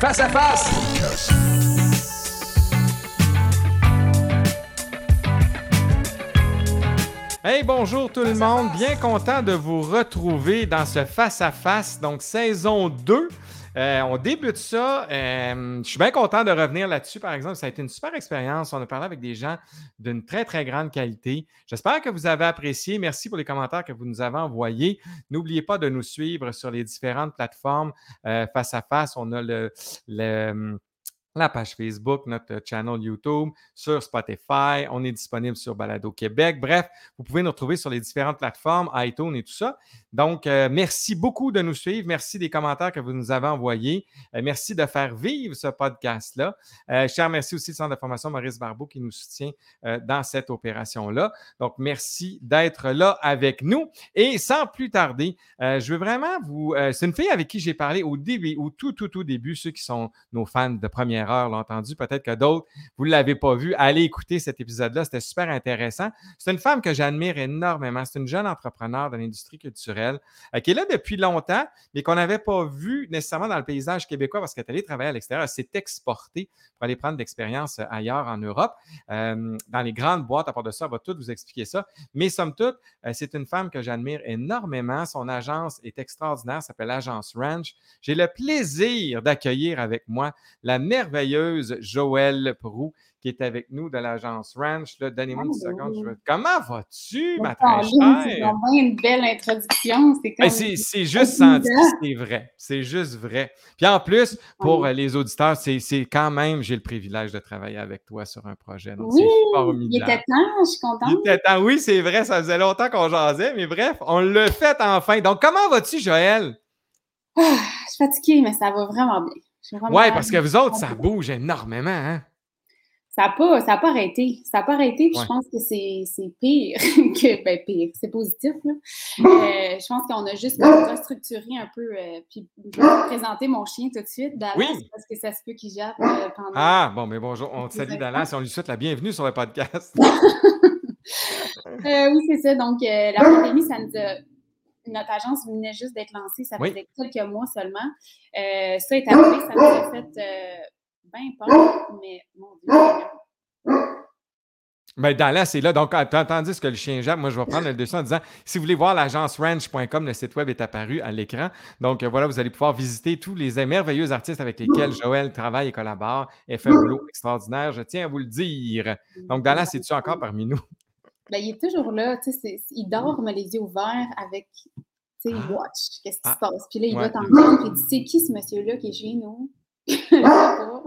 Face à face. Hey, bonjour tout le monde. Bien content de vous retrouver dans ce face-à-face, donc saison 2. Euh, on débute ça. Euh, je suis bien content de revenir là-dessus, par exemple. Ça a été une super expérience. On a parlé avec des gens d'une très, très grande qualité. J'espère que vous avez apprécié. Merci pour les commentaires que vous nous avez envoyés. N'oubliez pas de nous suivre sur les différentes plateformes euh, face à face. On a le, le la page Facebook, notre channel YouTube, sur Spotify. On est disponible sur Balado Québec. Bref, vous pouvez nous retrouver sur les différentes plateformes, iTunes et tout ça. Donc, euh, merci beaucoup de nous suivre. Merci des commentaires que vous nous avez envoyés. Euh, merci de faire vivre ce podcast-là. Euh, remercier aussi le Centre de formation Maurice Barbeau qui nous soutient euh, dans cette opération-là. Donc, merci d'être là avec nous. Et sans plus tarder, euh, je veux vraiment vous. euh, C'est une fille avec qui j'ai parlé au début, au tout, tout, tout début, ceux qui sont nos fans de première heure l'ont entendu. Peut-être que d'autres, vous ne l'avez pas vu. Allez écouter cet épisode-là. C'était super intéressant. C'est une femme que j'admire énormément. C'est une jeune entrepreneur de l'industrie culturelle euh, qui est là depuis longtemps, mais qu'on n'avait pas vu nécessairement dans le paysage québécois parce qu'elle est allée travailler à l'extérieur. Elle s'est exportée pour aller prendre de l'expérience euh, ailleurs en Europe, euh, dans les grandes boîtes. À part de ça, elle va tout vous expliquer ça. Mais somme toute, c'est une femme que j'admire énormément. Son agence est extraordinaire, s'appelle l'agence Ranch. J'ai le plaisir d'accueillir avec moi la merveilleuse Joëlle Prou qui est avec nous de l'agence Ranch. Donnez-moi une seconde. je Comment vas-tu, ma très C'est chère? vraiment une belle introduction. C'est comme... Ben, c'est c'est juste senti, c'est vrai. C'est juste vrai. Puis en plus, pour Oui. euh, les auditeurs, c'est c'est quand même, j'ai le privilège de travailler avec toi sur un projet. Donc, Oui, c'est il était temps, je suis contente. Il était temps. Oui, c'est vrai, ça faisait longtemps qu'on jasait, mais bref, on l'a fait enfin. Donc, comment vas-tu, Joël? Ah, je suis fatiguée, mais ça va vraiment bien. Ouais, parce que vous autres, ça bouge énormément, hein? Ça n'a pas, ça a pas arrêté. Ça n'a pas arrêté, puis Ouais. je pense que c'est pire que. Ben, pire, c'est positif, là. Euh, je pense qu'on a juste restructuré un peu. euh, puis, je vais vous présenter mon chien tout de suite, Dallas, Oui. parce que ça se peut qu'il jappe euh, pendant. Ah, bon, mais bonjour, on te salue. Dallas et on lui souhaite la bienvenue sur le podcast. Oui, c'est ça. Donc, la pandémie, ça nous a. Notre agence venait juste d'être lancée, ça Oui. faisait quelques mois seulement. Euh, ça est arrivé, ça nous a fait euh, bien peur, mais mon Dieu. Ben, Dallas est là. Donc, tandis que le chien jappe, moi, je vais prendre le dessus en disant si vous voulez voir l'agence ranch.com, le site web est apparu à l'écran. Donc, voilà, vous allez pouvoir visiter tous les merveilleux artistes avec lesquels Joël travaille et collabore. Elle fait un boulot extraordinaire, je tiens à vous le dire. Donc, Dallas, es-tu encore parmi nous? Ben, il est toujours là, tu sais, il dort, mais les yeux ouverts avec, tu sais, il Ah. watch, qu'est-ce qui Ah. se passe. Puis là, il Ouais. va t'entendre, puis il dit, c'est qui ce monsieur-là qui est chez nous? Je sais pas.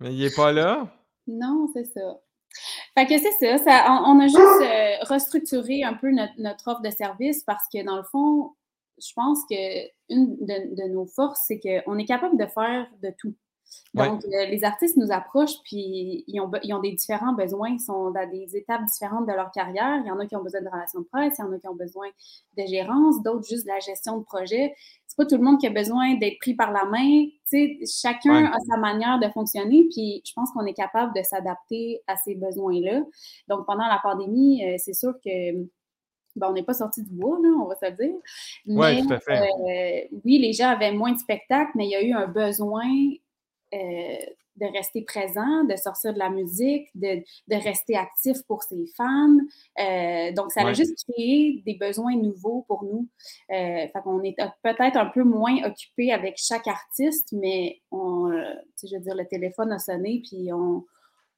Mais il n'est pas là? Non, c'est ça. Fait que c'est ça, ça on, on a juste euh, restructuré un peu notre, notre offre de service parce que dans le fond, je pense que une de, de nos forces, c'est qu'on est capable de faire de tout. Ouais. Donc, euh, les artistes nous approchent, puis ils ont, ils ont des différents besoins, ils sont dans des étapes différentes de leur carrière. Il y en a qui ont besoin de relations de presse, il y en a qui ont besoin de gérance, d'autres juste de la gestion de projet. C'est pas tout le monde qui a besoin d'être pris par la main. Tu sais, chacun Ouais. a sa manière de fonctionner, puis je pense qu'on est capable de s'adapter à ces besoins-là. Donc, pendant la pandémie, euh, c'est sûr que ben, on n'est pas sorti du bois, là, on va se le dire. Mais, tout à fait. euh, oui, les gens avaient moins de spectacles, mais il y a eu un besoin euh, de rester présent, de sortir de la musique, de, de rester actif pour ses fans. Euh, donc, ça Ouais. a juste créé des besoins nouveaux pour nous. Euh, fait qu'on est peut-être un peu moins occupé avec chaque artiste, mais on, euh, je veux dire, le téléphone a sonné, puis on,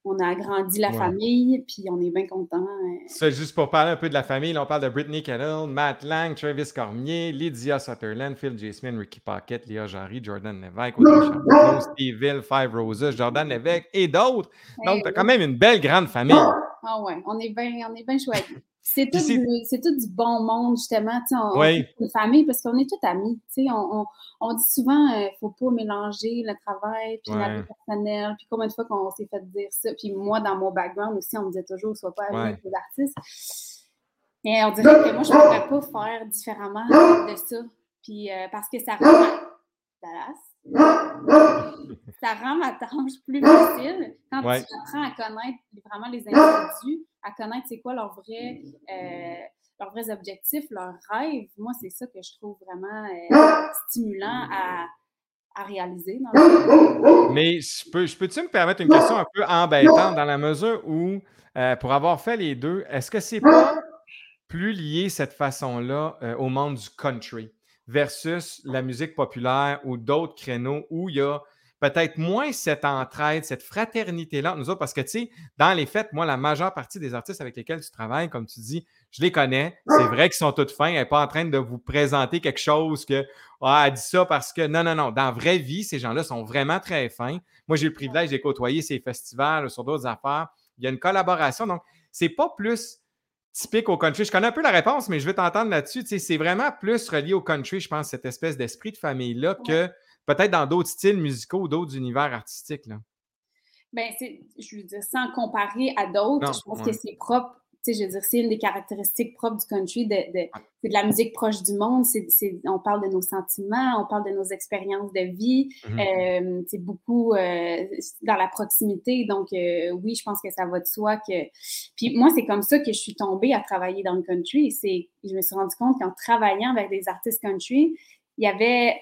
on a agrandi la Ouais. famille, puis on est bien content. euh. C'est juste pour parler un peu de la famille. là, on parle de Brittany Kettle, Matt Lang, Travis Cormier, Lydia Sutherland, Phil J. Smith, Ricky Pocket, Léa Jarry, Jordan Lévesque, Steve Hill, Five Roses, Jordan Lévesque et d'autres. Donc, Eh tu as quand même une belle grande famille. Ah ouais, on est bien on est bien choisi. C'est tout, Puis c'est- du- c'est tout du bon monde, justement. tu sais, On, on Oui. fait une famille parce qu'on est tous amis. tu sais, On, on, on dit souvent il ne faut pas mélanger le travail puis la vie personnelle. Puis combien de fois qu'on s'est fait dire ça. Puis moi, dans mon background aussi, on me disait toujours sois pas ami Ouais. avec les artistes. Et on dirait que moi, je ne pourrais pas faire différemment de ça. Puis euh, parce que ça rend. Dallas, ça rend ma tâche plus facile. Quand Ouais. tu apprends à connaître vraiment les individus, à connaître c'est quoi leurs vrais, euh, leurs vrais objectifs, leurs rêves. Moi, c'est ça que je trouve vraiment euh, stimulant à, à réaliser. Mais je peux, je peux-tu me permettre une question un peu embêtante dans la mesure où, euh, pour avoir fait les deux, est-ce que c'est pas plus lié cette façon-là euh, au monde du country versus la musique populaire ou d'autres créneaux où il y a peut-être moins cette entraide, cette fraternité-là nous autres, parce que, tu sais, dans les fêtes, moi, la majeure partie des artistes avec lesquels tu travailles, comme tu dis, je les connais. C'est vrai qu'ils sont tous fins. Elle n'est pas en train de vous présenter quelque chose que, ah, elle dit ça parce que, non, non, non. Dans la vraie vie, ces gens-là sont vraiment très fins. Moi, j'ai le privilège de côtoyer ces festivals sur d'autres affaires. Il y a une collaboration. Donc, c'est pas plus typique au country. Je connais un peu la réponse, mais je veux t'entendre là-dessus. Tu sais, c'est vraiment plus relié au country, je pense, cette espèce d'esprit de famille-là que peut-être dans d'autres styles musicaux ou d'autres univers artistiques. Là. Bien, je veux dire, sans comparer à d'autres, je pense que c'est propre. Tu sais, je veux dire, c'est une des caractéristiques propres du country, de, de, de la musique proche du monde. C'est, on parle de nos sentiments, on parle de nos expériences de vie. Mm-hmm. c'est beaucoup euh, dans la proximité. Donc, euh, oui, je pense que ça va de soi que. Puis moi, c'est comme ça que je suis tombée à travailler dans le country. C'est, je me suis rendu compte qu'en travaillant avec des artistes country, il y avait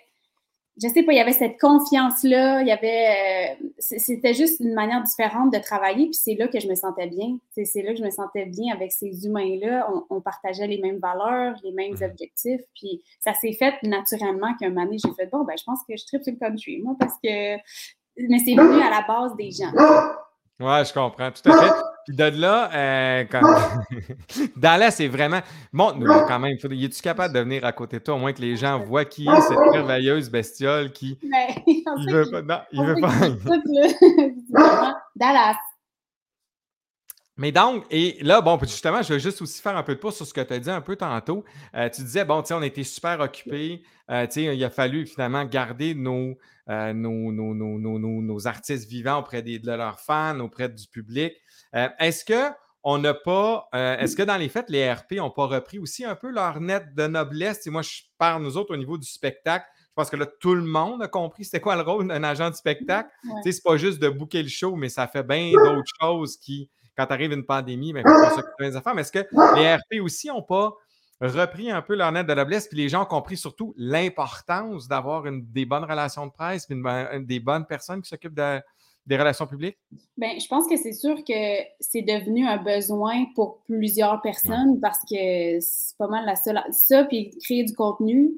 je sais pas, il y avait cette confiance-là, il y avait, euh, c'était juste une manière différente de travailler, puis c'est là que je me sentais bien. C'est là que je me sentais bien avec ces humains-là. On, partageait les mêmes valeurs, les mêmes mhm. objectifs, puis ça s'est fait naturellement qu'un moment donné, j'ai fait bon, ben je pense que je tripe sur le country, moi, parce que, mais c'est venu à la base des gens. Ouais, je comprends, tout à fait. Puis de là, euh, quand... C'est vraiment. Montre-nous quand même. Il est-tu capable de venir à côté de toi, au moins que les gens voient qui est cette merveilleuse bestiole qui. Mais, il veut pas. Non, il veut pas. Dallas. Mais donc, et là, bon, justement, je vais juste aussi faire un peu de pouce sur ce que tu as dit un peu tantôt. Euh, tu disais, bon, tu sais, on était super occupés. Euh, tu sais, il a fallu finalement garder nos, euh, nos, nos, nos, artistes vivants auprès des, de leurs fans, auprès du public. est-ce que on n'a pas, est-ce que dans les fêtes, les RP n'ont pas repris aussi un peu leur net de noblesse? Et moi, je parle, nous autres, au niveau du spectacle. Je pense que là, tout le monde a compris c'était quoi le rôle d'un agent de spectacle. Tu sais, c'est pas juste de booker le show, mais ça fait bien d'autres choses qui quand arrive une pandémie, ben, il faut s'occuper des affaires. Mais est-ce que les RP aussi n'ont pas repris un peu leur net de noblesse, puis les gens ont compris surtout l'importance d'avoir des bonnes relations de presse, puis des bonnes personnes qui s'occupent des relations publiques? Bien, je pense que c'est sûr que c'est devenu un besoin pour plusieurs personnes parce que c'est pas mal la seule. Ça, puis créer du contenu,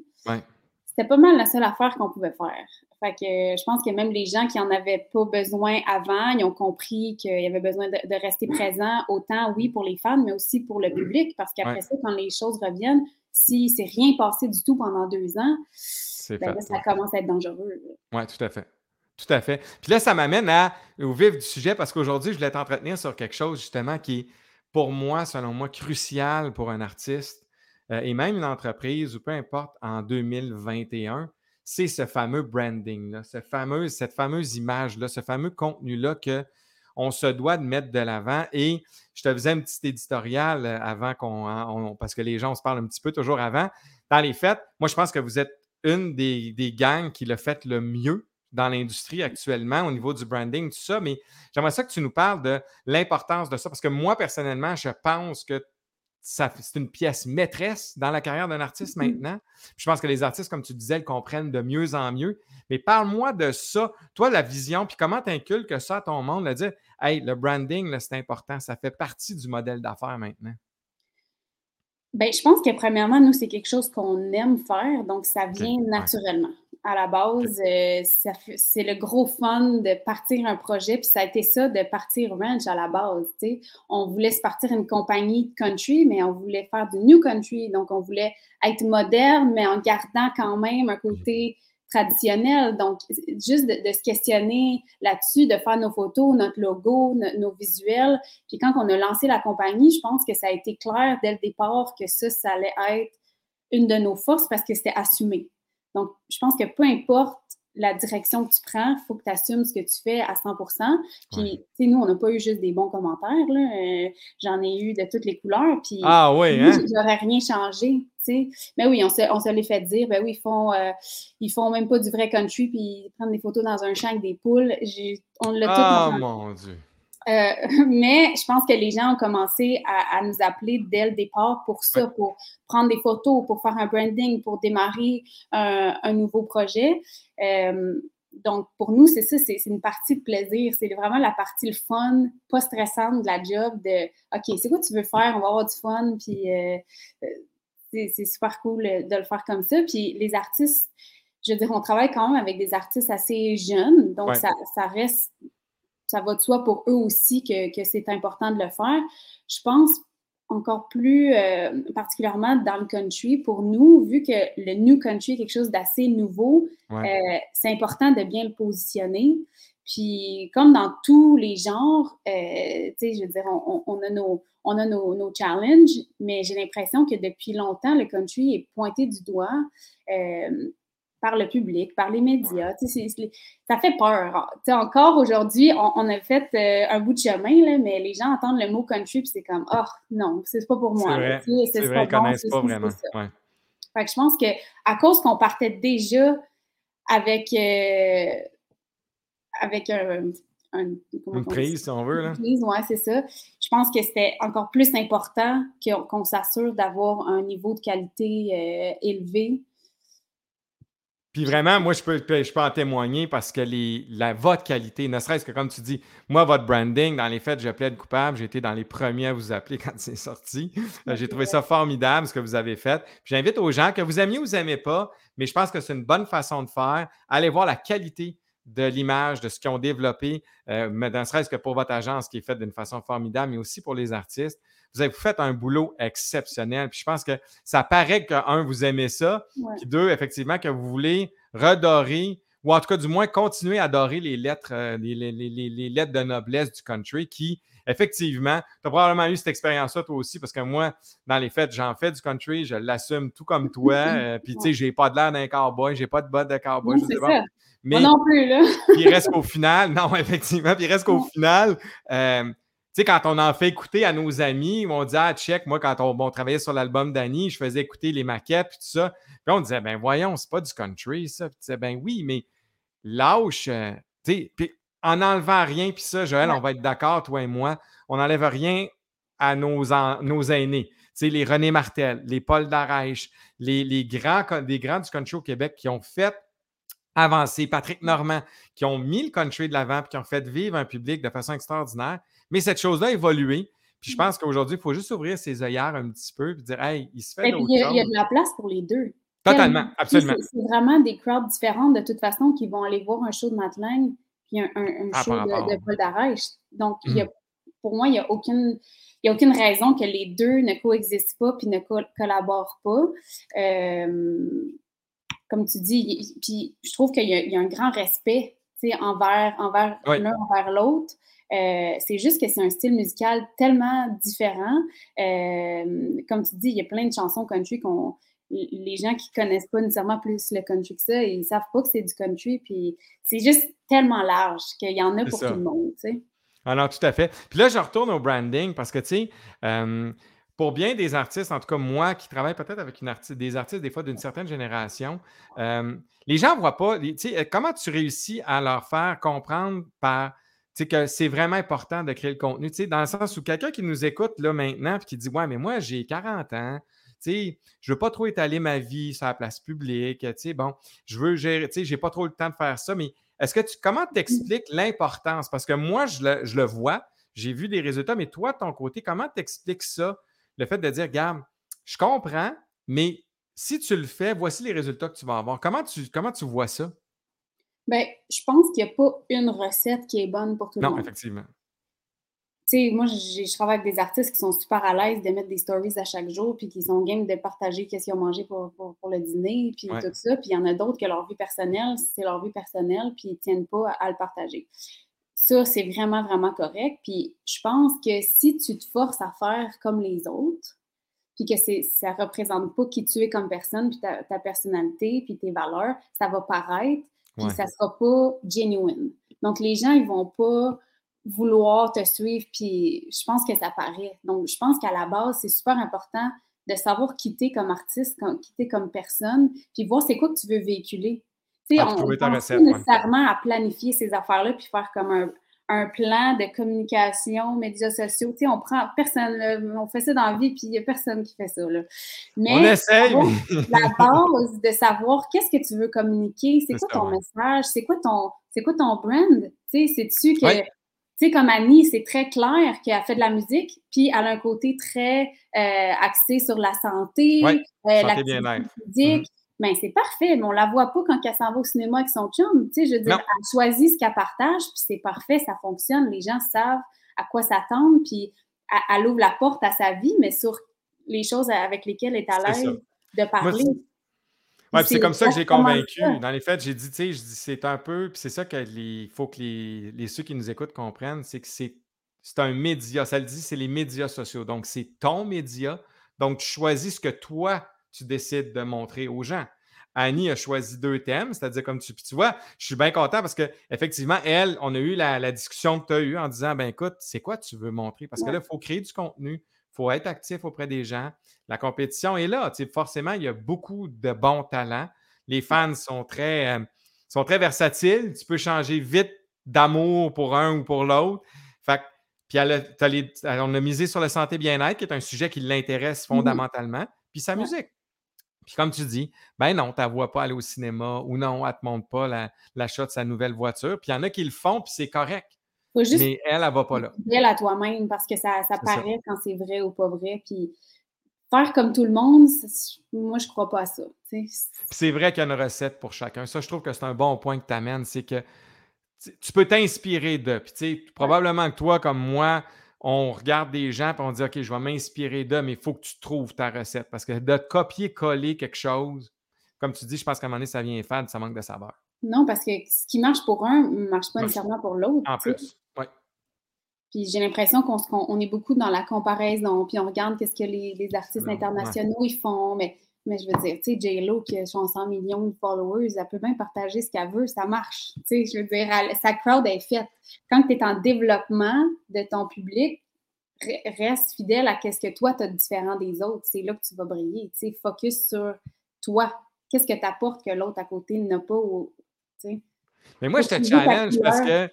c'était pas mal la seule affaire qu'on pouvait faire. Fait que je pense que même les gens qui n'en avaient pas besoin avant, ils ont compris qu'il y avait besoin de, rester présent, autant, oui, pour les fans, mais aussi pour le public, parce qu'après ça, quand les choses reviennent, si c'est rien passé du tout pendant deux ans, ben ça commence à être dangereux. Oui, tout à fait. Tout à fait. Puis là, ça m'amène au vif du sujet parce qu'aujourd'hui, je voulais t'entretenir sur quelque chose justement qui est, pour moi, selon moi, crucial pour un artiste euh, et même une entreprise ou peu importe en 2021 c'est ce fameux branding, là, ce fameux, cette fameuse image-là, ce fameux contenu-là qu'on se doit de mettre de l'avant. Et je te faisais un petit éditorial euh, avant qu'on. Hein, parce que les gens, on se parle un petit peu toujours avant. Dans les fêtes, moi, je pense que vous êtes une des, des gangs qui le fait le mieux dans l'industrie actuellement au niveau du branding, tout ça. Mais j'aimerais ça que tu nous parles de l'importance de ça. Parce que moi, personnellement, je pense que c'est une pièce maîtresse dans la carrière d'un artiste mmh maintenant. je pense que les artistes, comme tu disais, le comprennent de mieux en mieux. Mais parle-moi de ça, toi, la vision, puis comment tu inculques ça à ton monde, de dire, hey, le branding, c'est important, ça fait partie du modèle d'affaires maintenant. Bien, je pense que premièrement, nous, c'est quelque chose qu'on aime faire, donc ça vient naturellement à la base, euh, c'est le gros fun de partir un projet, puis ça a été ça de partir ranch à la base. On voulait se partir une compagnie de country, mais on voulait faire du new country. Donc, on voulait être moderne, mais en gardant quand même un côté traditionnel. Donc, juste de, se questionner là-dessus, de faire nos photos, notre logo, nos visuels. Puis quand on a lancé la compagnie, je pense que ça a été clair dès le départ que ça, ça allait être une de nos forces parce que c'était assumé. Donc, je pense que peu importe la direction que tu prends, il faut que tu assumes ce que tu fais à 100% Puis, tu sais, nous, on n'a pas eu juste des bons commentaires. Euh, J'en ai eu de toutes les couleurs. Puis, ah oui, hein? J'aurais rien changé. sais. Mais oui, on se, on se les fait dire. Ben oui, ils font, euh, ils font même pas du vrai country, puis ils prennent des photos dans un champ avec des poules. On l'a Ah, mon Dieu! Euh, mais je pense que les gens ont commencé à, nous appeler dès le départ pour ça, pour prendre des photos, pour faire un branding, pour démarrer un, nouveau projet. Euh, donc, pour nous, c'est ça, c'est une partie de plaisir. C'est vraiment la partie le fun, pas stressante de la job de OK, c'est quoi tu veux faire? On va avoir du fun, puis euh, c'est super cool de le faire comme ça. Puis les artistes, je veux dire, on travaille quand même avec des artistes assez jeunes, donc ça, ça, reste, ça va de soi pour eux aussi que, que c'est important de le faire. Je pense encore plus euh, particulièrement dans le country, pour nous, vu que le new country est quelque chose d'assez nouveau, euh, c'est important de bien le positionner. Puis, comme dans tous les genres, euh, tu sais, je veux dire, on, a, nos, on a nos, nos challenges, mais j'ai l'impression que depuis longtemps, le country est pointé du doigt par le public, par les médias. ça fait peur. encore aujourd'hui, on, a fait euh, un bout de chemin, là, mais les gens entendent le mot country puis c'est comme Oh non, c'est pas pour moi. C'est vrai, ils connaissent pas vraiment. Fait que je pense qu'à cause qu'on partait déjà avec, euh, avec un, une prise, si on veut. Là. Une prise, oui, c'est ça. Je pense que c'était encore plus important qu'on s'assure d'avoir un niveau de qualité euh, élevé puis vraiment, moi, je peux, je peux en témoigner parce que les, la, votre qualité, ne serait-ce que comme tu dis, moi, votre branding, dans les faits, je plaide coupable. J'ai été dans les premiers à vous appeler quand c'est sorti. J'ai trouvé ça formidable, ce que vous avez fait. Puis j'invite aux gens que vous aimiez ou vous n'aimez pas, mais je pense que c'est une bonne façon de faire. Allez voir la qualité de l'image, de ce qu'ils ont développé, euh, mais ne serait-ce que pour votre agence qui est faite d'une façon formidable, mais aussi pour les artistes vous avez fait un boulot exceptionnel. Puis je pense que ça paraît que, un, vous aimez ça, puis deux, effectivement, que vous voulez redorer, ou en tout cas, du moins, continuer à adorer les lettres, euh, les, lettres de noblesse du country qui, effectivement, tu as probablement eu cette expérience-là toi aussi, parce que moi, dans les fêtes, j'en fais du country, je l'assume tout comme toi. Euh, puis, tu sais, j'ai pas de l'air d'un cowboy, j'ai pas de bottes de cowboy. c'est ça. Mais, Moi non plus, là. puis il reste qu'au final, non, effectivement, puis il reste qu'au final, euh, sais, quand on en fait écouter à nos amis, on dit Ah, check, moi, quand on, travaillait sur l'album d'Annie, je faisais écouter les maquettes, puis tout ça. Puis on disait Ben voyons, c'est pas du country, ça. Puis tu disais Ben oui, mais lâche, euh, tu sais, puis en enlevant rien, puis ça, Joël, on va être d'accord, toi et moi, on n'enlève rien à nos, nos aînés. Tu sais, les René Martel, les Paul Darèche, les, les, grands, les grands du country au Québec qui ont fait avancer, Patrick Normand, qui ont mis le country de l'avant, puis qui ont fait vivre un public de façon extraordinaire. Mais cette chose-là a évolué. Puis je mmh. pense qu'aujourd'hui, il faut juste ouvrir ses œillères un petit peu et dire Hey, il se fait d'autres Il y a de la place pour les deux. Totalement, absolument. C'est vraiment des crowds différentes de toute façon qui vont aller voir un show de Madeleine puis un, un, ah, show de, Paul Darèche. Donc, mmh. pour moi, il n'y a aucune. Il a aucune raison que les deux ne coexistent pas puis ne collaborent pas. Euh, comme tu dis, puis je trouve qu'il y, a un grand respect envers, envers l'un envers l'autre. Euh, c'est juste que c'est un style musical tellement différent. Euh, comme tu dis, il y a plein de chansons country qu'on les gens qui connaissent pas nécessairement plus le country que ça, ils savent pas que c'est du country, puis c'est juste tellement large qu'il y en a pour tout le monde, tu sais. Ah non, tout à fait. Puis là, je retourne au branding parce que, tu sais, euh, pour bien des artistes, en tout cas moi qui travaille peut-être avec une des artistes des fois d'une certaine génération, les gens ne voient pas, tu sais, comment tu réussis à leur faire comprendre par que c'est vraiment important de créer le contenu, dans le sens où quelqu'un qui nous écoute là maintenant et qui dit Ouais, mais moi, j'ai 40 ans, je ne veux pas trop étaler ma vie sur la place publique, bon, je veux gérer, je n'ai pas trop le temps de faire ça, mais est-ce que tu, comment tu expliques l'importance? Parce que moi, je le, vois, j'ai vu des résultats, mais toi, de ton côté, comment tu expliques ça? Le fait de dire, regarde, je comprends, mais si tu le fais, voici les résultats que tu vas avoir. Comment tu, comment tu vois ça? Bien, je pense qu'il n'y a pas une recette qui est bonne pour tout le monde. Non, effectivement. Tu sais, moi, je travaille avec des artistes qui sont super à l'aise de mettre des stories à chaque jour, puis qui sont game de partager qu'est-ce qu'ils ont mangé pour, pour, le dîner, puis tout ça. Puis il y en a d'autres que leur vie personnelle, c'est leur vie personnelle, puis ils ne tiennent pas à, le partager. Ça, c'est vraiment, vraiment correct. Puis je pense que si tu te forces à faire comme les autres, puis que ça ne représente pas qui tu es comme personne, puis ta, ta personnalité, puis tes valeurs, ça va paraître puis ça sera pas genuine. Donc, les gens, ils vont pas vouloir te suivre, puis je pense que ça paraît. Donc, je pense qu'à la base, c'est super important de savoir quitter comme artiste, quitter comme personne, puis voir c'est quoi que tu veux véhiculer. Tu sais, ah, on ne pas nécessairement à planifier ces affaires-là, puis faire comme un, un plan de communication, médias sociaux. Tu sais, on prend personne, on fait ça dans la vie, puis il n'y a personne qui fait ça. Là. Mais on essaye. la base de savoir qu'est-ce que tu veux communiquer, c'est quoi ton message, c'est quoi ton, c'est quoi ton brand? Tu sais, c'est-tu que. Tu sais, comme Annie, c'est très clair qu'elle fait de la musique, puis elle a un côté très euh, axé sur la santé, euh, la physique. Ben, c'est parfait, mais on la voit pas quand elle s'en va au cinéma avec son chum. Tu sais, je veux dire, elle choisit ce qu'elle partage, puis c'est parfait, ça fonctionne. Les gens savent à quoi s'attendre, puis elle, ouvre la porte à sa vie, mais sur les choses avec lesquelles elle est à l'aise de parler. Oui, c'est comme ça que j'ai convaincu. Dans les faits, j'ai dit, tu sais, je dis, c'est un peu, puis c'est ça qu'il faut que les, les, ceux qui nous écoutent comprennent, c'est que c'est un média. Ça le dit, c'est les médias sociaux. Donc, c'est ton média. Donc, tu choisis ce que toi, tu décides de montrer aux gens. Annie a choisi deux thèmes, c'est-à-dire comme tu, tu vois, je suis bien content parce qu'effectivement, elle, on a eu la, discussion que tu as eue en disant, ben écoute, c'est quoi tu veux montrer? Parce que là, il faut créer du contenu, il faut être actif auprès des gens. La compétition est là. forcément, il y a beaucoup de bons talents. Les fans sont très, euh, sont très versatiles. Tu peux changer vite d'amour pour un ou pour l'autre. Fait puis on a misé sur la santé bien-être, qui est un sujet qui l'intéresse mmh fondamentalement, puis sa musique. Puis comme tu dis, ben non, tu ne vois pas aller au cinéma ou non, elle ne te montre pas l'achat de sa nouvelle voiture. Puis il y en a qui le font, puis c'est correct. mais elle, elle ne va pas là. Elle à toi-même parce que ça, ça paraît quand c'est vrai ou pas vrai. Puis faire comme tout le monde, moi, je ne crois pas à ça. C'est vrai qu'il y a une recette pour chacun. Ça, je trouve que c'est un bon point que tu amènes. C'est que tu peux t'inspirer de. Puis, probablement que toi, comme moi, on regarde des gens et on dit OK, je vais m'inspirer d'eux, mais il faut que tu trouves ta recette. Parce que de copier-coller quelque chose, comme tu dis, je pense qu'à un moment donné, ça vient fade, ça manque de saveur. Non, parce que ce qui marche pour un ne marche pas nécessairement pour l'autre. En plus, oui. Puis j'ai l'impression qu'on est beaucoup dans la comparaison, puis on regarde qu'est-ce que les, artistes internationaux ils font, mais, mais je veux dire, tu sais, J-Lo qui a 100 millions de followers, elle peut bien partager ce qu'elle veut, ça marche. Tu sais, je veux dire, sa crowd est faite. Quand tu es en développement de ton public, reste fidèle à ce que toi, tu as de différent des autres. C'est là que tu vas briller. Tu sais, focus sur toi. Qu'est-ce que tu apportes que l'autre à côté n'a pas? sais? Mais moi, je te challenge parce que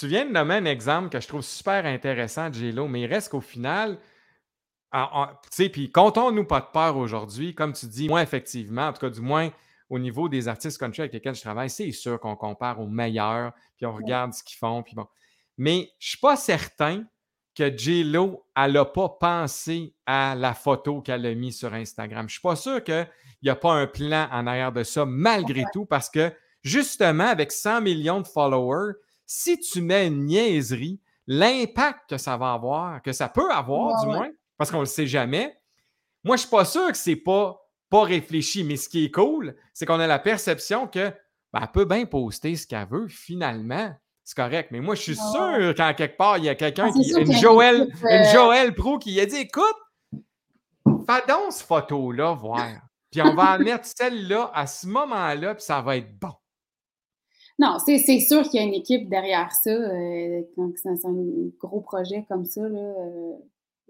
tu, viens de nommer un exemple que je trouve super intéressant, J-Lo, mais il reste qu'au final, puis comptons-nous pas de peur aujourd'hui. Comme tu dis, moi, effectivement, en tout cas, du moins au niveau des artistes country avec lesquels je travaille, c'est sûr qu'on compare aux meilleurs, puis on regarde ce qu'ils font, puis bon. Mais je ne suis pas certain que J-Lo, elle n'a pas pensé à la photo qu'elle a mise sur Instagram. Je ne suis pas sûr qu'il n'y a pas un plan en arrière de ça, malgré tout, parce que justement, avec 100 millions de followers, si tu mets une niaiserie, l'impact que ça va avoir, que ça peut avoir du moins, parce qu'on ne le sait jamais, moi, je ne suis pas sûr que ce n'est pas, pas réfléchi, mais ce qui est cool, c'est qu'on a la perception que ben, peut bien poster ce qu'elle veut finalement. C'est correct. Mais moi, je suis sûr qu'en quelque part, il y a quelqu'un ah, qui. Une Joël, une euh, Joël Pro qui a dit Écoute, fais donc cette photo-là, voir. Puis on va en mettre celle-là à ce moment-là, puis ça va être bon. Non, c'est sûr qu'il y a une équipe derrière ça. Euh, quand c'est un gros projet comme ça, euh,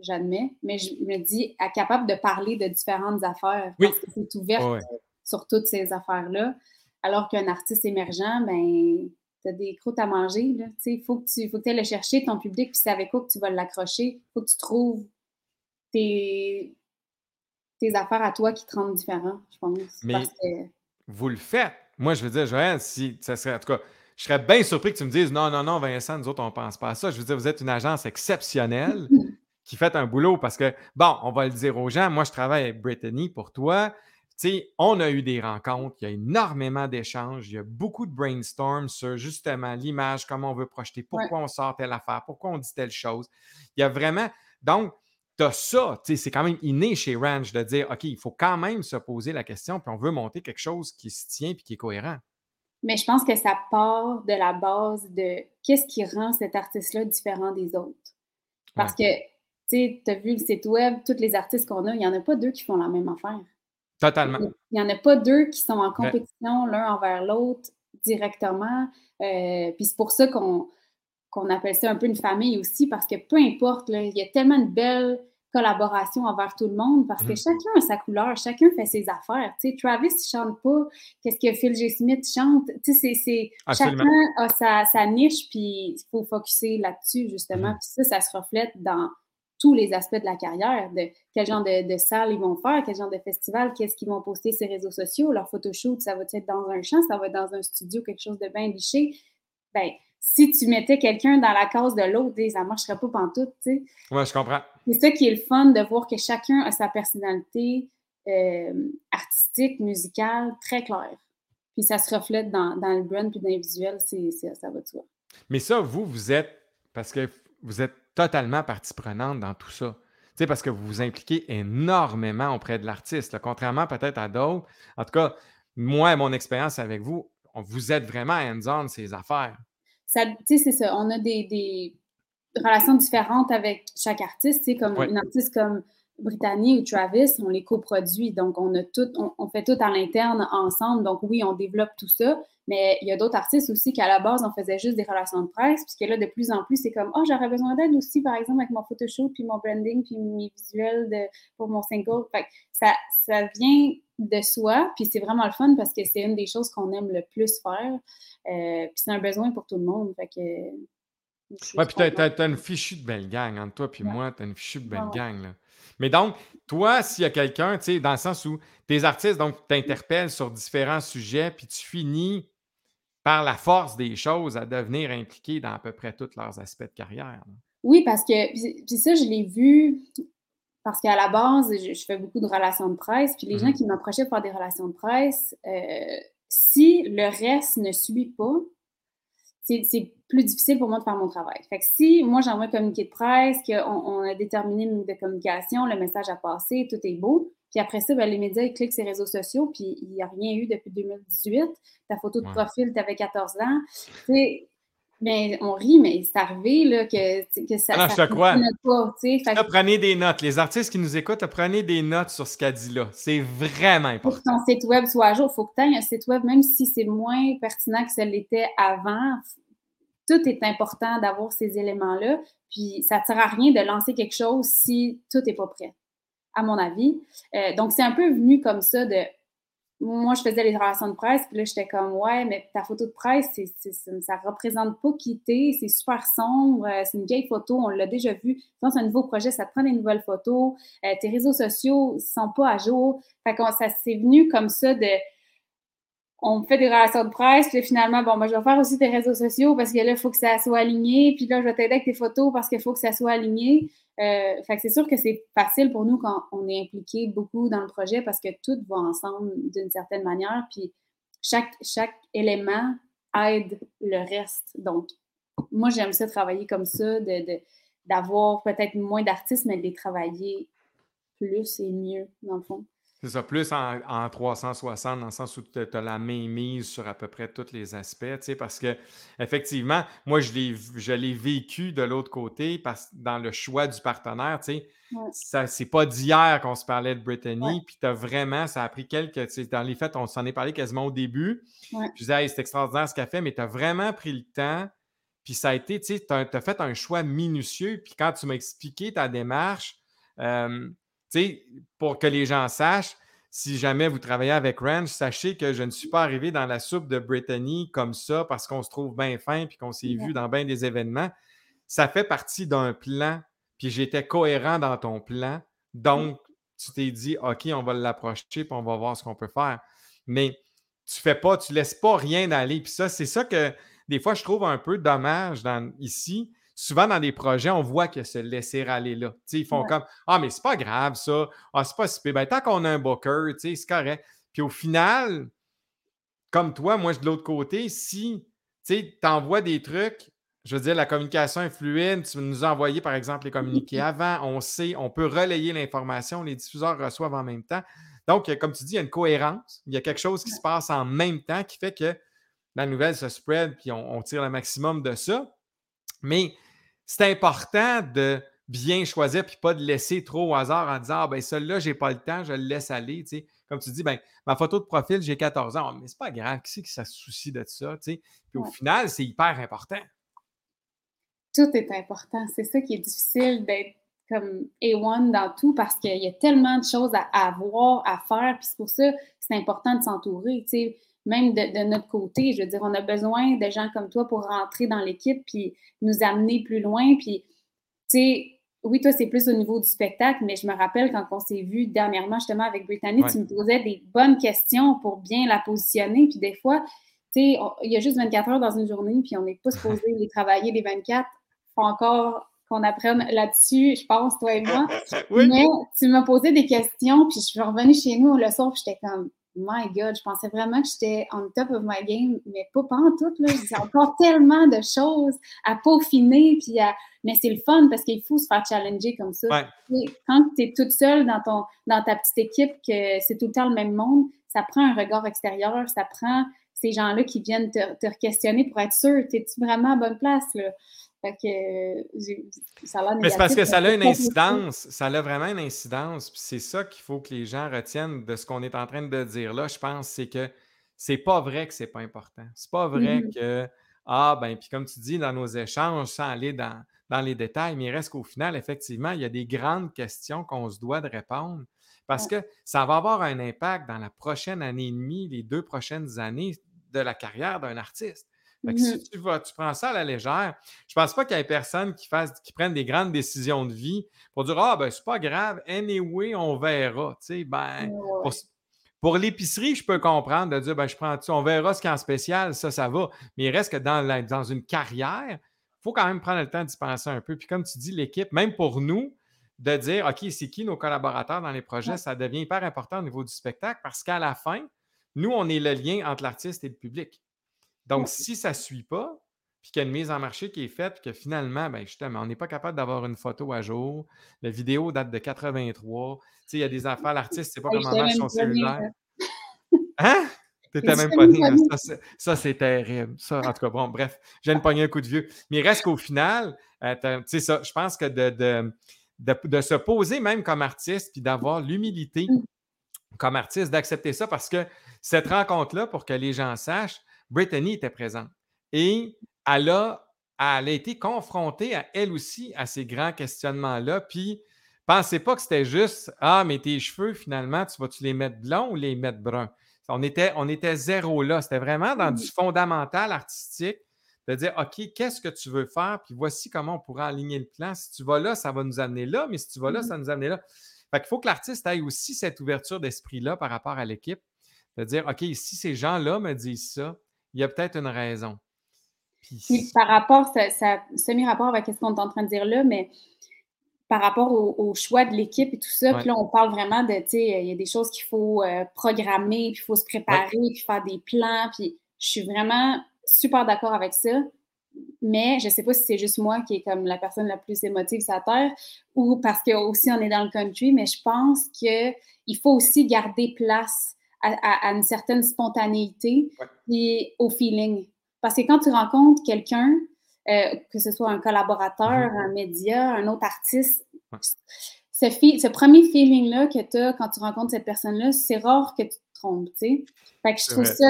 j'admets. Mais je me dis, à capable de parler de différentes affaires, parce que c'est ouvert sur toutes ces affaires-là. Alors qu'un artiste émergent, ben, tu as des croûtes à manger. Il faut que tu faut que ailles le chercher, ton public, puis c'est avec quoi que tu vas l'accrocher. Il faut que tu trouves tes, tes affaires à toi qui te rendent différent, je pense. Mais vous le faites. Moi, je veux dire, Joël, si ça serait, en tout cas, je serais bien surpris que tu me dises non, non, non, Vincent, nous autres, on ne pense pas à ça. Je veux dire, vous êtes une agence exceptionnelle qui fait un boulot parce que, bon, on va le dire aux gens, moi, je travaille avec Brittany pour toi. Tu sais, on a eu des rencontres, il y a énormément d'échanges, il y a beaucoup de brainstorm sur justement l'image, comment on veut projeter, pourquoi on sort telle affaire, pourquoi on dit telle chose. Il y a vraiment. Donc, tu as ça, c'est quand même inné chez Ranch de dire OK, il faut quand même se poser la question, puis on veut monter quelque chose qui se tient puis qui est cohérent. Mais je pense que ça part de la base de qu'est-ce qui rend cet artiste-là différent des autres. Parce que, tu as vu le site web, tous les artistes qu'on a, il n'y en a pas deux qui font la même affaire. Totalement. Il n'y en a pas deux qui sont en compétition l'un envers l'autre directement. Euh, puis c'est pour ça qu'on appelle ça un peu une famille aussi, parce que peu importe, il y a tellement de belles collaboration envers tout le monde parce que mmh. chacun a sa couleur, chacun fait ses affaires. Tu sais, Travis ne chante pas qu'est-ce que Phil J. Smith chante? Tu sais, c'est, chacun a sa, sa niche, puis il faut focuser là-dessus, justement. Mmh. Puis ça, ça se reflète dans tous les aspects de la carrière, de quel genre de, de salle ils vont faire, quel genre de festival, qu'est-ce qu'ils vont poster sur les réseaux sociaux, leur photoshoot, ça va être dans un champ, ça va être dans un studio, quelque chose de bien liché. Ben, si tu mettais quelqu'un dans la case de l'autre, ça ne marcherait pas pantoute, tu sais. Oui, je comprends. C'est ça qui est le fun de voir que chacun a sa personnalité euh, artistique, musicale, très claire. Puis ça se reflète dans, dans le brand puis dans les visuels, c'est, ça va de soi. Mais ça, vous, vous êtes, parce que vous êtes totalement partie prenante dans tout ça. Tu sais, parce que vous vous impliquez énormément auprès de l'artiste, contrairement peut-être à d'autres. En tout cas, moi et mon expérience avec vous, vous êtes vraiment hands-on ces affaires. Tu c'est ça. On a des, relations différentes avec chaque artiste. Comme une artiste comme Brittany ou Travis, on les coproduit. Donc, on a tout, on fait tout à l'interne ensemble. Donc, oui, on développe tout ça. Mais il y a d'autres artistes aussi qu'à la base, on faisait juste des relations de presse, puisque là, de plus en plus, c'est comme, oh, j'aurais besoin d'aide aussi, par exemple, avec mon photoshoot, puis mon branding, puis mes visuels de, pour mon single. Fait ça, ça vient de soi, puis c'est vraiment le fun parce que c'est une des choses qu'on aime le plus faire. Euh, puis c'est un besoin pour tout le monde. Fait que, ouais, puis t'as, as, une fichue de belle gang entre toi puis moi, t'as une fichue de belle gang. Là. Mais donc, toi, s'il y a quelqu'un, tu sais, dans le sens où tes artistes, donc, t'interpellent sur différents sujets, puis tu finis par la force des choses, à devenir impliqués dans à peu près tous leurs aspects de carrière. Oui, parce que, puis ça, je l'ai vu, parce qu'à la base, je, fais beaucoup de relations de presse, puis les gens mmh qui m'approchaient pour faire des relations de presse, euh, si le reste ne suit pas, c'est plus difficile pour moi de faire mon travail. Fait que si moi j'envoie un communiqué de presse, qu'on on a déterminé une de communication, le message a passé, tout est beau, puis après ça, ben, les médias, ils cliquent sur les réseaux sociaux, puis il n'y a rien eu depuis 2018. Ta photo de profil, tu avais 14 ans. Mais on rit, mais c'est arrivé là, que, que ça ah, pas. prenez des notes. Les artistes qui nous écoutent, prenez des notes sur ce qu'elle dit là. C'est vraiment important. Pour que ton site web soit à jour, il faut que tu aies un site web, même si c'est moins pertinent que ce l'était avant. Tout est important d'avoir ces éléments-là. Puis ça ne sert à rien de lancer quelque chose si tout n'est pas prêt à mon avis. Euh, donc, c'est un peu venu comme ça de. Moi, je faisais les relations de presse, puis là, j'étais comme, ouais, mais ta photo de presse, ça représente pas quitter, c'est super sombre, euh, c'est une vieille photo, on l'a déjà vu. C'est un nouveau projet, ça te prend des nouvelles photos. Euh, tes réseaux sociaux sont pas à jour. Fait que ça s'est venu comme ça de on fait des relations de presse, puis finalement, bon, moi, je vais faire aussi tes réseaux sociaux parce que là, il faut que ça soit aligné, puis là, je vais t'aider avec tes photos parce qu'il faut que ça soit aligné. Euh, fait que c'est sûr que c'est facile pour nous quand on est impliqué beaucoup dans le projet parce que tout va ensemble d'une certaine manière, puis chaque, chaque élément aide le reste. Donc, moi, j'aime ça travailler comme ça, de, d'avoir peut-être moins d'artistes, mais de les travailler plus et mieux, dans le fond. C'est ça, plus en, 360, dans le sens où tu as la main mise sur à peu près tous les aspects, tu sais, parce que effectivement, moi, je l'ai, vécu de l'autre côté, parce, dans le choix du partenaire, tu sais, ça, c'est pas d'hier qu'on se parlait de Brittany, puis tu as vraiment, ça a pris quelques, tu sais, dans les faits, on s'en est parlé quasiment au début, je disais, c'est extraordinaire ce qu'elle fait, mais tu as vraiment pris le temps, puis ça a été, tu sais, tu as, fait un choix minutieux, puis quand tu m'as expliqué ta démarche, euh, sais, pour que les gens sachent, si jamais vous travaillez avec Ranch, sachez que je ne suis pas arrivé dans la soupe de Brittany comme ça parce qu'on se trouve bien fin puis qu'on s'est vu dans bien des événements. Ça fait partie d'un plan, puis j'étais cohérent dans ton plan. Donc, tu t'es dit, OK, on va l'approcher puis on va voir ce qu'on peut faire. Mais tu fais pas, tu laisses pas rien aller. Puis ça, c'est ça que des fois, je trouve un peu dommage dans, ici souvent dans des projets, on voit que se laisser aller là. ils font comme Ah, mais c'est pas grave ça. Ah, c'est pas si ben, tant qu'on a un booker, c'est correct. Puis au final, comme toi, moi, de l'autre côté, si tu envoies des trucs, je veux dire, la communication est fluide, tu nous as envoyé, par exemple, les communiqués avant, on sait, on peut relayer l'information, les diffuseurs reçoivent en même temps. Donc, comme tu dis, il y a une cohérence, il y a quelque chose qui se passe en même temps qui fait que la nouvelle se spread, puis on, on tire le maximum de ça. Mais c'est important de bien choisir puis pas de laisser trop au hasard en disant Ah, ben, celui-là, j'ai pas le temps, je le laisse aller. Comme tu dis, ben, ma photo de profil, j'ai 14 ans. Mais c'est pas grave, qui c'est qui se soucie de ça? Puis au final, c'est hyper important. Tout est important. C'est ça qui est difficile d'être comme A1 dans tout parce qu'il y a tellement de choses à, à voir, à faire. Puis c'est pour ça que c'est important de s'entourer. Tu sais, même de, notre côté, je veux dire, on a besoin de gens comme toi pour rentrer dans l'équipe puis nous amener plus loin. Puis, tu sais, oui, toi, c'est plus au niveau du spectacle, mais je me rappelle quand on s'est vu dernièrement justement avec Brittany, tu me posais des bonnes questions pour bien la positionner. Puis des fois, tu sais, il y a juste 24 heures dans une journée, puis on n'est pas supposé les travailler les 24. Faut encore qu'on apprenne là-dessus, je pense, toi et moi. Mais tu m'as posé des questions, puis je suis revenue chez nous le soir, puis j'étais comme My God, je pensais vraiment que j'étais on top of my game, mais pas, pas en tout. Là. J'ai encore tellement de choses à peaufiner, puis à... mais c'est le fun parce qu'il faut se faire challenger comme ça. Quand tu es toute seule dans, ton, dans ta petite équipe, que c'est tout le temps le même monde, ça prend un regard extérieur, ça prend ces gens-là qui viennent te, te questionner pour être sûr, es-tu vraiment à bonne place? Là? Fait que ça a Mais c'est parce que ça a une incidence. Ça a vraiment une incidence. Puis c'est ça qu'il faut que les gens retiennent de ce qu'on est en train de dire là, je pense, c'est que c'est pas vrai que c'est pas important. C'est pas vrai mm-hmm. que, ah, ben, puis comme tu dis, dans nos échanges, sans aller dans, dans les détails, mais il reste qu'au final, effectivement, il y a des grandes questions qu'on se doit de répondre parce que ça va avoir un impact dans la prochaine année et demie, les deux prochaines années de la carrière d'un artiste. Fait si tu, vas, tu prends ça à la légère, je pense pas qu'il y ait personne qui, fasse, qui prenne des grandes décisions de vie pour dire Ah, ben, c'est pas grave, anyway, on verra. ben, pour, l'épicerie, je peux comprendre de dire ben, je prends, on verra ce qu'il y a en spécial, ça, ça va. Mais il reste que dans, dans une carrière, il faut quand même prendre le temps d'y penser un peu. Puis comme tu dis, l'équipe, même pour nous, de dire OK, c'est qui nos collaborateurs dans les projets, ça devient hyper important au niveau du spectacle parce qu'à la fin, nous, on est le lien entre l'artiste et le public. Donc, si ça ne suit pas, puis qu'il y a une mise en marché qui est faite, puis que finalement, ben justement, on n'est pas capable d'avoir une photo à jour, la vidéo date de 83, tu sais, il y a des affaires, l'artiste, c'est pas comment marche son cellulaire. Hein? T'étais même pas né. Ça, c'est terrible. Ça, en tout cas, bon, bref, j'ai une poignée un coup de vieux. Mais il reste qu'au final, euh, tu sais, ça, je pense que de, de, de, se poser même comme artiste, puis d'avoir l'humilité mmh. comme artiste, d'accepter ça, parce que cette rencontre-là, pour que les gens sachent, Brittany était présente. Et elle a, elle a été confrontée à elle aussi à ces grands questionnements-là. Puis, pensez pas que c'était juste Ah, mais tes cheveux, finalement, tu vas-tu les mettre blonds ou les mettre bruns? On était, on était zéro là. C'était vraiment dans du fondamental artistique de dire OK, qu'est-ce que tu veux faire? Puis voici comment on pourra aligner le plan. Si tu vas là, ça va nous amener là, mais si tu vas là, mmh ça va nous amener là. Fait qu'il faut que l'artiste ait aussi cette ouverture d'esprit-là par rapport à l'équipe, de dire OK, si ces gens-là me disent ça, il y a peut-être une raison. Puis... par rapport, ça, ça semi-rapport avec ce qu'on est en train de dire là, mais par rapport au, choix de l'équipe et tout ça, puis là, on parle vraiment de, tu sais, il y a des choses qu'il faut euh, programmer, puis il faut se préparer, puis faire des plans, puis je suis vraiment super d'accord avec ça. Mais je ne sais pas si c'est juste moi qui est comme la personne la plus émotive sur la Terre ou parce que aussi on est dans le country, mais je pense qu'il faut aussi garder place à, une certaine spontanéité et au feeling. Parce que quand tu rencontres quelqu'un, euh, que ce soit un collaborateur, mm-hmm. un média, un autre artiste, ce, ce, premier feeling-là que tu as quand tu rencontres cette personne-là, c'est rare que tu te trompes, tu sais. Fait que je trouve ça,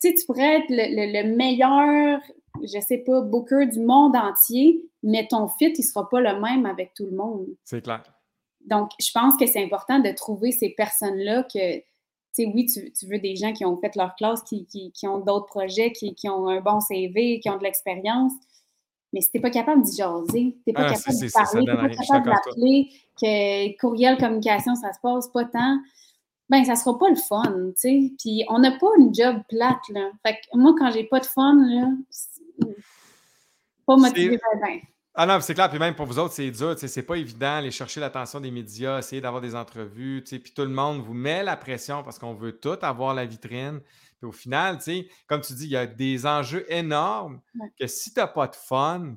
tu sais, tu pourrais être le, meilleur, je sais pas, booker du monde entier, mais ton fit, il sera pas le même avec tout le monde. C'est clair. Donc, je pense que c'est important de trouver ces personnes-là que oui, tu, veux des gens qui ont fait leur classe, qui, ont d'autres projets, qui, ont un bon CV, qui ont de l'expérience. Mais si tu n'es pas capable d'y jaser, tu n'es pas capable de parler, tu n'es pas capable d'appeler, que courriel, communication, ça se passe pas tant, ben ça sera pas le fun, tu sais. Puis on n'a pas une job plate, là. Fait que moi, quand j'ai pas de fun, là, pas motivé bien. Ah non, c'est clair. Puis même pour vous autres, c'est dur. C'est pas évident aller chercher l'attention des médias, essayer d'avoir des entrevues. Puis tout le monde vous met la pression parce qu'on veut tout avoir la vitrine. Puis au final, comme tu dis, il y a des enjeux énormes que si tu n'as pas de fun,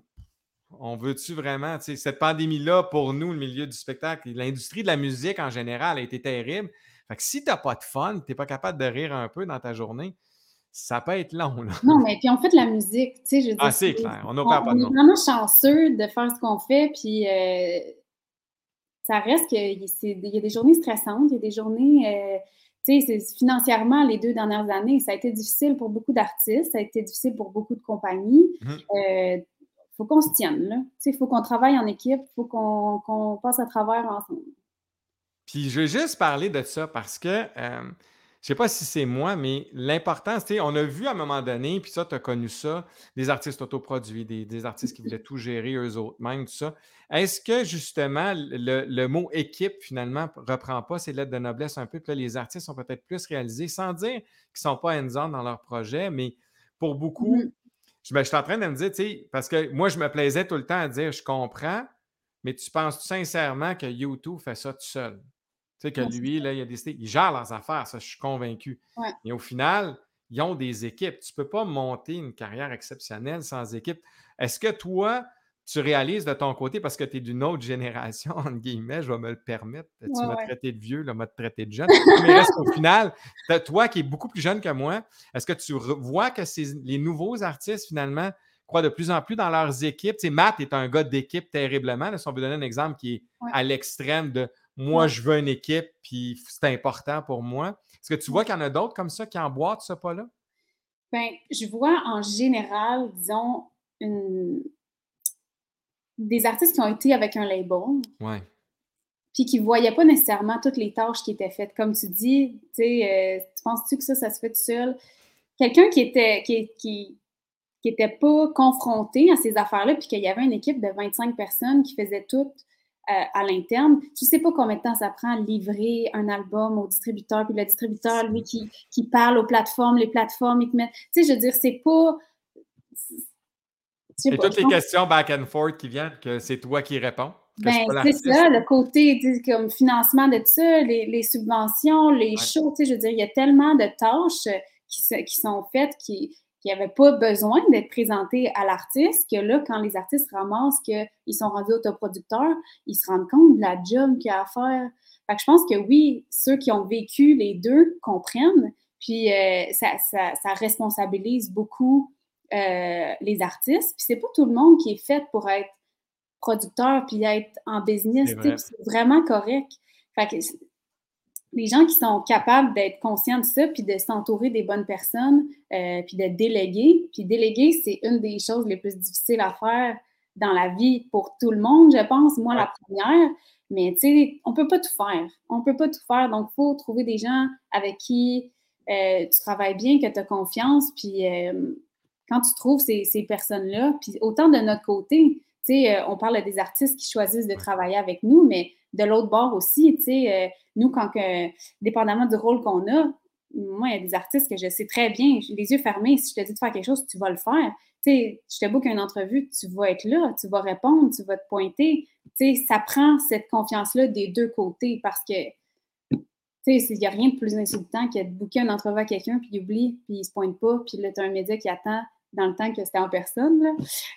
on veut-tu vraiment, cette pandémie-là, pour nous, le milieu du spectacle, l'industrie de la musique en général a été terrible. Fait que si tu n'as pas de fun, tu n'es pas capable de rire un peu dans ta journée, ça peut être long. Là. Non, mais puis on fait de la musique, tu sais, je veux Ah, c'est clair, on n'a pas de On est vraiment chanceux de faire ce qu'on fait, puis euh, ça reste qu'il y a des journées stressantes, il y a des journées, euh, tu sais, financièrement, les deux dernières années, ça a été difficile pour beaucoup d'artistes, ça a été difficile pour beaucoup de compagnies. Mmh. Euh, faut qu'on se tienne, là. Il faut qu'on travaille en équipe, il faut qu'on passe à travers ensemble. Puis je vais juste parler de ça parce que je sais pas si c'est moi, mais l'important, c'est, on a vu à un moment donné, puis ça, tu as connu ça, des artistes autoproduits, des, des artistes qui voulaient tout gérer eux autres, même tout ça. Est-ce que justement, le, mot équipe, finalement, reprend pas ces lettres de noblesse un peu, puis là, les artistes sont peut-être plus réalisés, sans dire qu'ils ne sont pas hands-on dans leur projet, mais pour beaucoup, mm-hmm. je, ben, je, suis en train de me dire, tu sais, parce que moi, je me plaisais tout le temps à dire, je comprends, mais tu penses sincèrement que YouTube fait ça tout seul? Tu sais, que lui, là, il a décidé, il gère leurs affaires, ça, je suis convaincu. Et au final, ils ont des équipes. Tu ne peux pas monter une carrière exceptionnelle sans équipe. Est-ce que toi, tu réalises de ton côté, parce que tu es d'une autre génération, entre guillemets, je vais me le permettre, tu m'as traité de vieux, là, m'as traité de jeune, mais au final, toi qui es beaucoup plus jeune que moi, est-ce que tu vois que les nouveaux artistes, finalement, croient de plus en plus dans leurs équipes? Tu sais, Matt est un gars d'équipe terriblement, si on veut donner un exemple qui est à l'extrême de moi, je veux une équipe, puis c'est important pour moi. Est-ce que tu vois qu'il y en a d'autres comme ça qui emboîtent ce pas-là? Bien, je vois en général, disons, des artistes qui ont été avec un label. Ouais. Puis qui ne voyaient pas nécessairement toutes les tâches qui étaient faites. Comme tu dis, tu sais, euh, tu penses-tu que ça, ça se fait tout seul? Quelqu'un qui était, qui, qui, qui était pas confronté à ces affaires-là, puis qu'il y avait une équipe de 25 personnes qui faisaient tout euh, à l'interne. Tu sais pas combien de temps ça prend à livrer un album au distributeur, puis le distributeur, lui, qui, qui parle aux plateformes, les plateformes, ils te mettent. Tu sais, je veux dire, c'est pas. Et toutes les questions back and forth qui viennent, que c'est toi qui réponds. Ben, c'est ça, le côté comme financement de tout ça, les, subventions, les shows, tu sais, je veux dire, il y a tellement de tâches qui, qui sont faites qui, qui n'avaient pas besoin d'être présentés à l'artiste, que là, quand les artistes ramassent qu'ils sont rendus autoproducteurs, ils se rendent compte de la job qu'il y a à faire. Fait que je pense que oui, ceux qui ont vécu les deux comprennent, puis euh, ça, ça, responsabilise beaucoup euh, les artistes. Puis c'est pas tout le monde qui est fait pour être producteur puis être en business. C'est vraiment correct. Fait que les gens qui sont capables d'être conscients de ça, puis de s'entourer des bonnes personnes, euh, puis de déléguer. Puis déléguer, c'est une des choses les plus difficiles à faire dans la vie pour tout le monde, je pense. Moi, la première. Mais tu sais, on peut pas tout faire. On peut pas tout faire. Donc, il faut trouver des gens avec qui euh, tu travailles bien, que tu as confiance. Puis euh, quand tu trouves ces, ces personnes-là, puis autant de notre côté, tu sais, on parle des artistes qui choisissent de travailler avec nous, mais de l'autre bord aussi, tu sais, euh, nous, quand que, dépendamment du rôle qu'on a, moi, il y a des artistes que je sais très bien, les yeux fermés, si je te dis de faire quelque chose, tu vas le faire. Tu sais, je te book une entrevue, tu vas être là, tu vas répondre, tu vas te pointer. Tu sais, ça prend cette confiance-là des deux côtés parce que, tu sais, il n'y a rien de plus insultant que de booker une entrevue à quelqu'un, puis il oublie, puis il se pointe pas, puis là, tu as un média qui attend dans le temps que c'était en personne.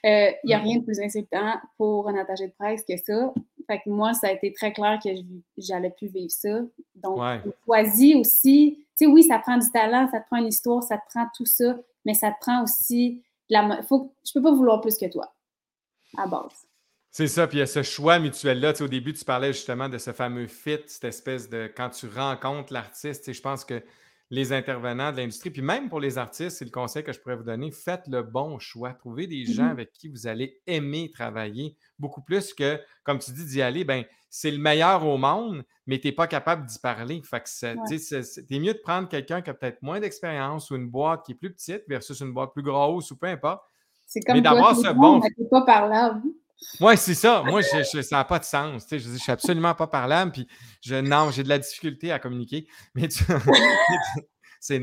Euh, il n'y a rien de plus insultant pour un attaché de presse que ça. Fait que moi, ça a été très clair que j'allais plus vivre ça. Donc, choisis aussi. Tu sais, oui, ça prend du talent, ça te prend une histoire, ça te prend tout ça, mais ça te prend aussi de la. Faut, je peux pas vouloir plus que toi, à base. C'est ça, puis il y a ce choix mutuel-là. Tu sais, au début, tu parlais justement de ce fameux fit, cette espèce de. Quand tu rencontres l'artiste, je pense que les intervenants de l'industrie, puis même pour les artistes, c'est le conseil que je pourrais vous donner, faites le bon choix. Trouvez des gens mmh avec qui vous allez aimer travailler, beaucoup plus que, comme tu dis, d'y aller, ben, c'est le meilleur au monde, mais tu n'es pas capable d'y parler. Fait que c'est mieux de prendre quelqu'un qui a peut-être moins d'expérience ou une boîte qui est plus petite versus une boîte plus grosse ou peu importe. C'est comme mais d'avoir ce bon. pas parlable. Oui, c'est ça. Moi, je, ça n'a pas de sens. je ne suis absolument pas parlable. Puis, je, non, j'ai de la difficulté à communiquer. Mais c'est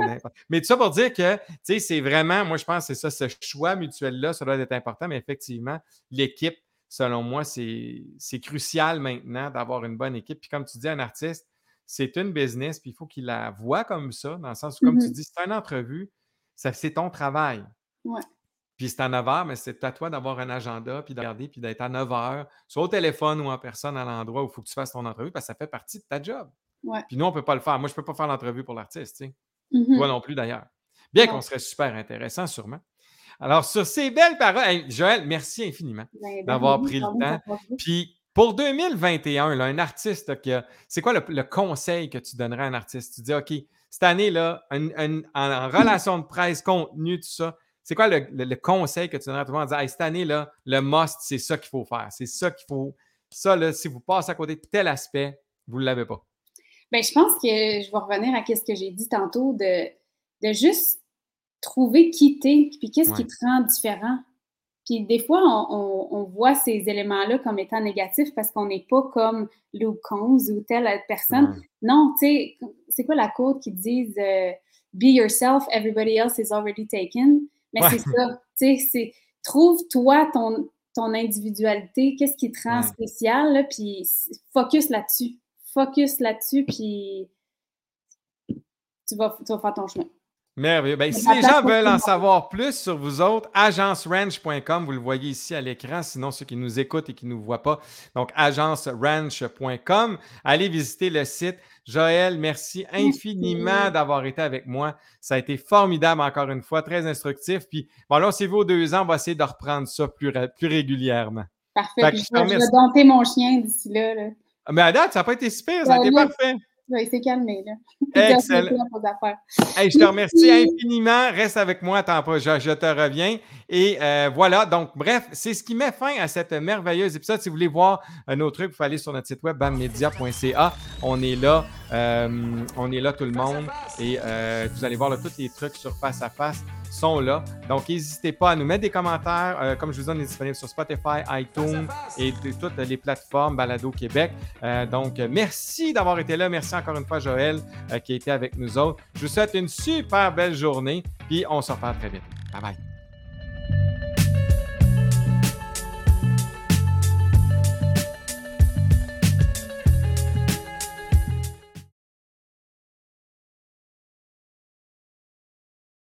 Mais tout ça pour dire que, c'est vraiment, moi, je pense que c'est ça, ce choix mutuel-là, ça doit être important. Mais effectivement, l'équipe, selon moi, c'est crucial maintenant d'avoir une bonne équipe. Puis, comme tu dis, un artiste, c'est une business, puis il faut qu'il la voit comme ça, dans le sens où, comme tu mm-hmm. dis, c'est une entrevue, c'est ton travail. Ouais. Puis c'est à 9 h, mais c'est à toi d'avoir un agenda, puis de regarder, puis d'être à 9 h, soit au téléphone ou en personne à l'endroit où il faut que tu fasses ton entrevue, parce que ça fait partie de ta job. Puis nous, on ne peut pas le faire. Moi, je ne peux pas faire l'entrevue pour l'artiste, tu sais. Mm-hmm. Toi non plus, d'ailleurs. Bien qu'on serait super intéressant, sûrement. Alors, sur ces belles paroles, Joël, merci infiniment ben, ben d'avoir pris le temps. Puis pour 2021, là, un artiste qui a. C'est quoi le, conseil que tu donnerais à un artiste? Tu dis, OK, cette année-là, en, en relation de presse, contenu, tout ça, c'est quoi le, conseil que tu donnerais à tout le monde en disant cette année, là, le must, c'est ça qu'il faut faire. C'est ça qu'il faut. Ça, là, si vous passez à côté de tel aspect, vous ne l'avez pas. Bien, je pense que je vais revenir à ce que j'ai dit tantôt de, de juste trouver qui t'es, puis qu'est-ce qui te rend différent. Puis des fois, on, voit ces éléments-là comme étant négatifs parce qu'on n'est pas comme Luke Combs ou telle personne. Non, tu sais, c'est quoi la quote qui dit euh, Be yourself, everybody else is already taken? Mais c'est ça, tu sais, trouve-toi ton, ton individualité, qu'est-ce qui te rend spécial, puis focus là-dessus. Focus là-dessus, puis tu vas, tu vas faire ton chemin. Merveilleux. Ben, si les gens veulent en savoir plus sur vous autres, agenceranch.com, vous le voyez ici à l'écran, sinon ceux qui nous écoutent et qui ne nous voient pas, donc agenceranch.com, allez visiter le site. Joël, merci infiniment d'avoir été avec moi. Ça a été formidable encore une fois, très instructif. Puis bon, là, c'est vous deux ans, on va essayer de reprendre ça plus, plus régulièrement. Parfait. je, vais, dompter mon chien d'ici là, Mais à date, ça n'a pas été super, ça a été parfait. Oui, c'est calmé, là. Excellent. je te remercie infiniment. Reste avec moi, attends pas, je, te reviens. Et euh, voilà, donc bref, c'est ce qui met fin à cette merveilleuse épisode. Si vous voulez voir un autre truc, vous pouvez aller sur notre site web bammedia.ca. On est là, euh, on est là tout le monde. Et euh, vous allez voir tous les trucs sur face à face sont là. Donc, n'hésitez pas à nous mettre des commentaires. Euh, comme je vous dis, on est disponible sur Spotify, iTunes et toutes les plateformes Balado Québec. Euh, donc, merci d'avoir été là. Merci encore une fois, Joël, euh, qui a été avec nous autres. Je vous souhaite une super belle journée. Puis, on se reparle très vite. Bye bye.